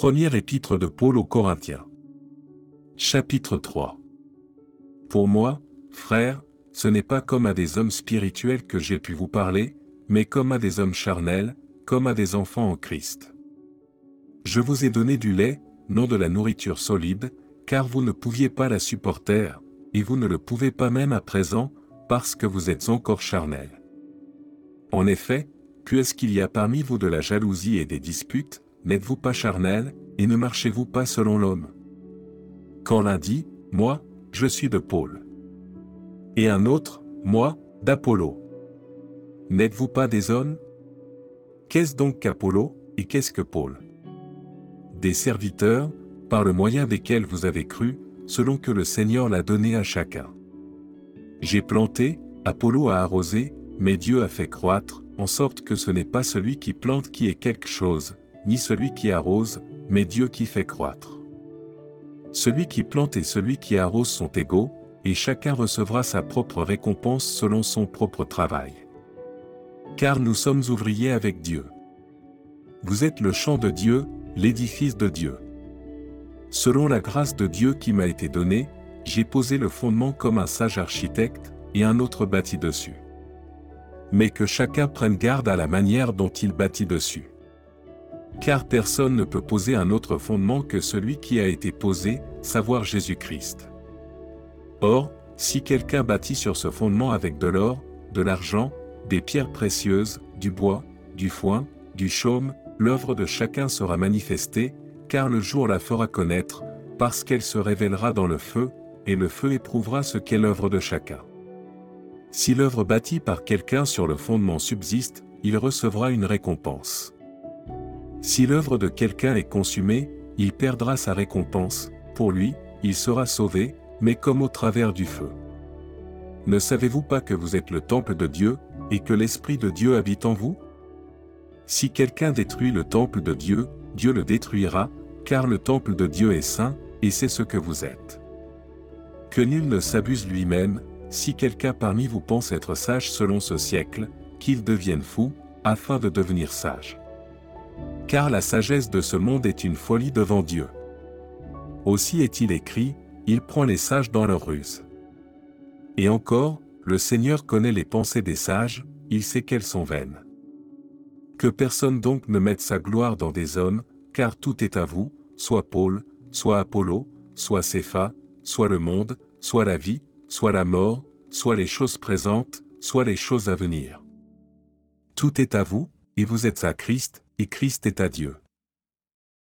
Première épître de Paul aux Corinthiens. Chapitre 3. Pour moi, frères, ce n'est pas comme à des hommes spirituels que j'ai pu vous parler, mais comme à des hommes charnels, comme à des enfants en Christ. Je vous ai donné du lait, non de la nourriture solide, car vous ne pouviez pas la supporter, et vous ne le pouvez pas même à présent, parce que vous êtes encore charnels. En effet, puisqu'il y a parmi vous de la jalousie et des disputes, n'êtes-vous pas charnels, et ne marchez-vous pas selon l'homme? Quand l'un dit, moi, je suis de Paul. Et un autre, moi, d'Apollo. N'êtes-vous pas des hommes? Qu'est-ce donc qu'Apollo, et qu'est-ce que Paul? Des serviteurs, par le moyen desquels vous avez cru, selon que le Seigneur l'a donné à chacun. J'ai planté, Apollo a arrosé, mais Dieu a fait croître, en sorte que ce n'est pas celui qui plante qui est quelque chose, ni celui qui arrose, mais Dieu qui fait croître. Celui qui plante et celui qui arrose sont égaux, et chacun recevra sa propre récompense selon son propre travail. Car nous sommes ouvriers avec Dieu. Vous êtes le champ de Dieu, l'édifice de Dieu. Selon la grâce de Dieu qui m'a été donnée, j'ai posé le fondement comme un sage architecte, et un autre bâtit dessus. Mais que chacun prenne garde à la manière dont il bâtit dessus. Car personne ne peut poser un autre fondement que celui qui a été posé, savoir Jésus-Christ. Or, si quelqu'un bâtit sur ce fondement avec de l'or, de l'argent, des pierres précieuses, du bois, du foin, du chaume, l'œuvre de chacun sera manifestée, car le jour la fera connaître, parce qu'elle se révélera dans le feu, et le feu éprouvera ce qu'est l'œuvre de chacun. Si l'œuvre bâtie par quelqu'un sur le fondement subsiste, il recevra une récompense. Si l'œuvre de quelqu'un est consumée, il perdra sa récompense, pour lui, il sera sauvé, mais comme au travers du feu. Ne savez-vous pas que vous êtes le temple de Dieu, et que l'Esprit de Dieu habite en vous? Si quelqu'un détruit le temple de Dieu, Dieu le détruira, car le temple de Dieu est saint, et c'est ce que vous êtes. Que nul ne s'abuse lui-même, si quelqu'un parmi vous pense être sage selon ce siècle, qu'il devienne fou, afin de devenir sage. Car la sagesse de ce monde est une folie devant Dieu. Aussi est-il écrit, il prend les sages dans leur ruse. Et encore, le Seigneur connaît les pensées des sages, il sait qu'elles sont vaines. Que personne donc ne mette sa gloire dans des hommes, car tout est à vous, soit Paul, soit Apollo, soit Cépha, soit le monde, soit la vie, soit la mort, soit les choses présentes, soit les choses à venir. Tout est à vous, et vous êtes à Christ, et Christ est à Dieu.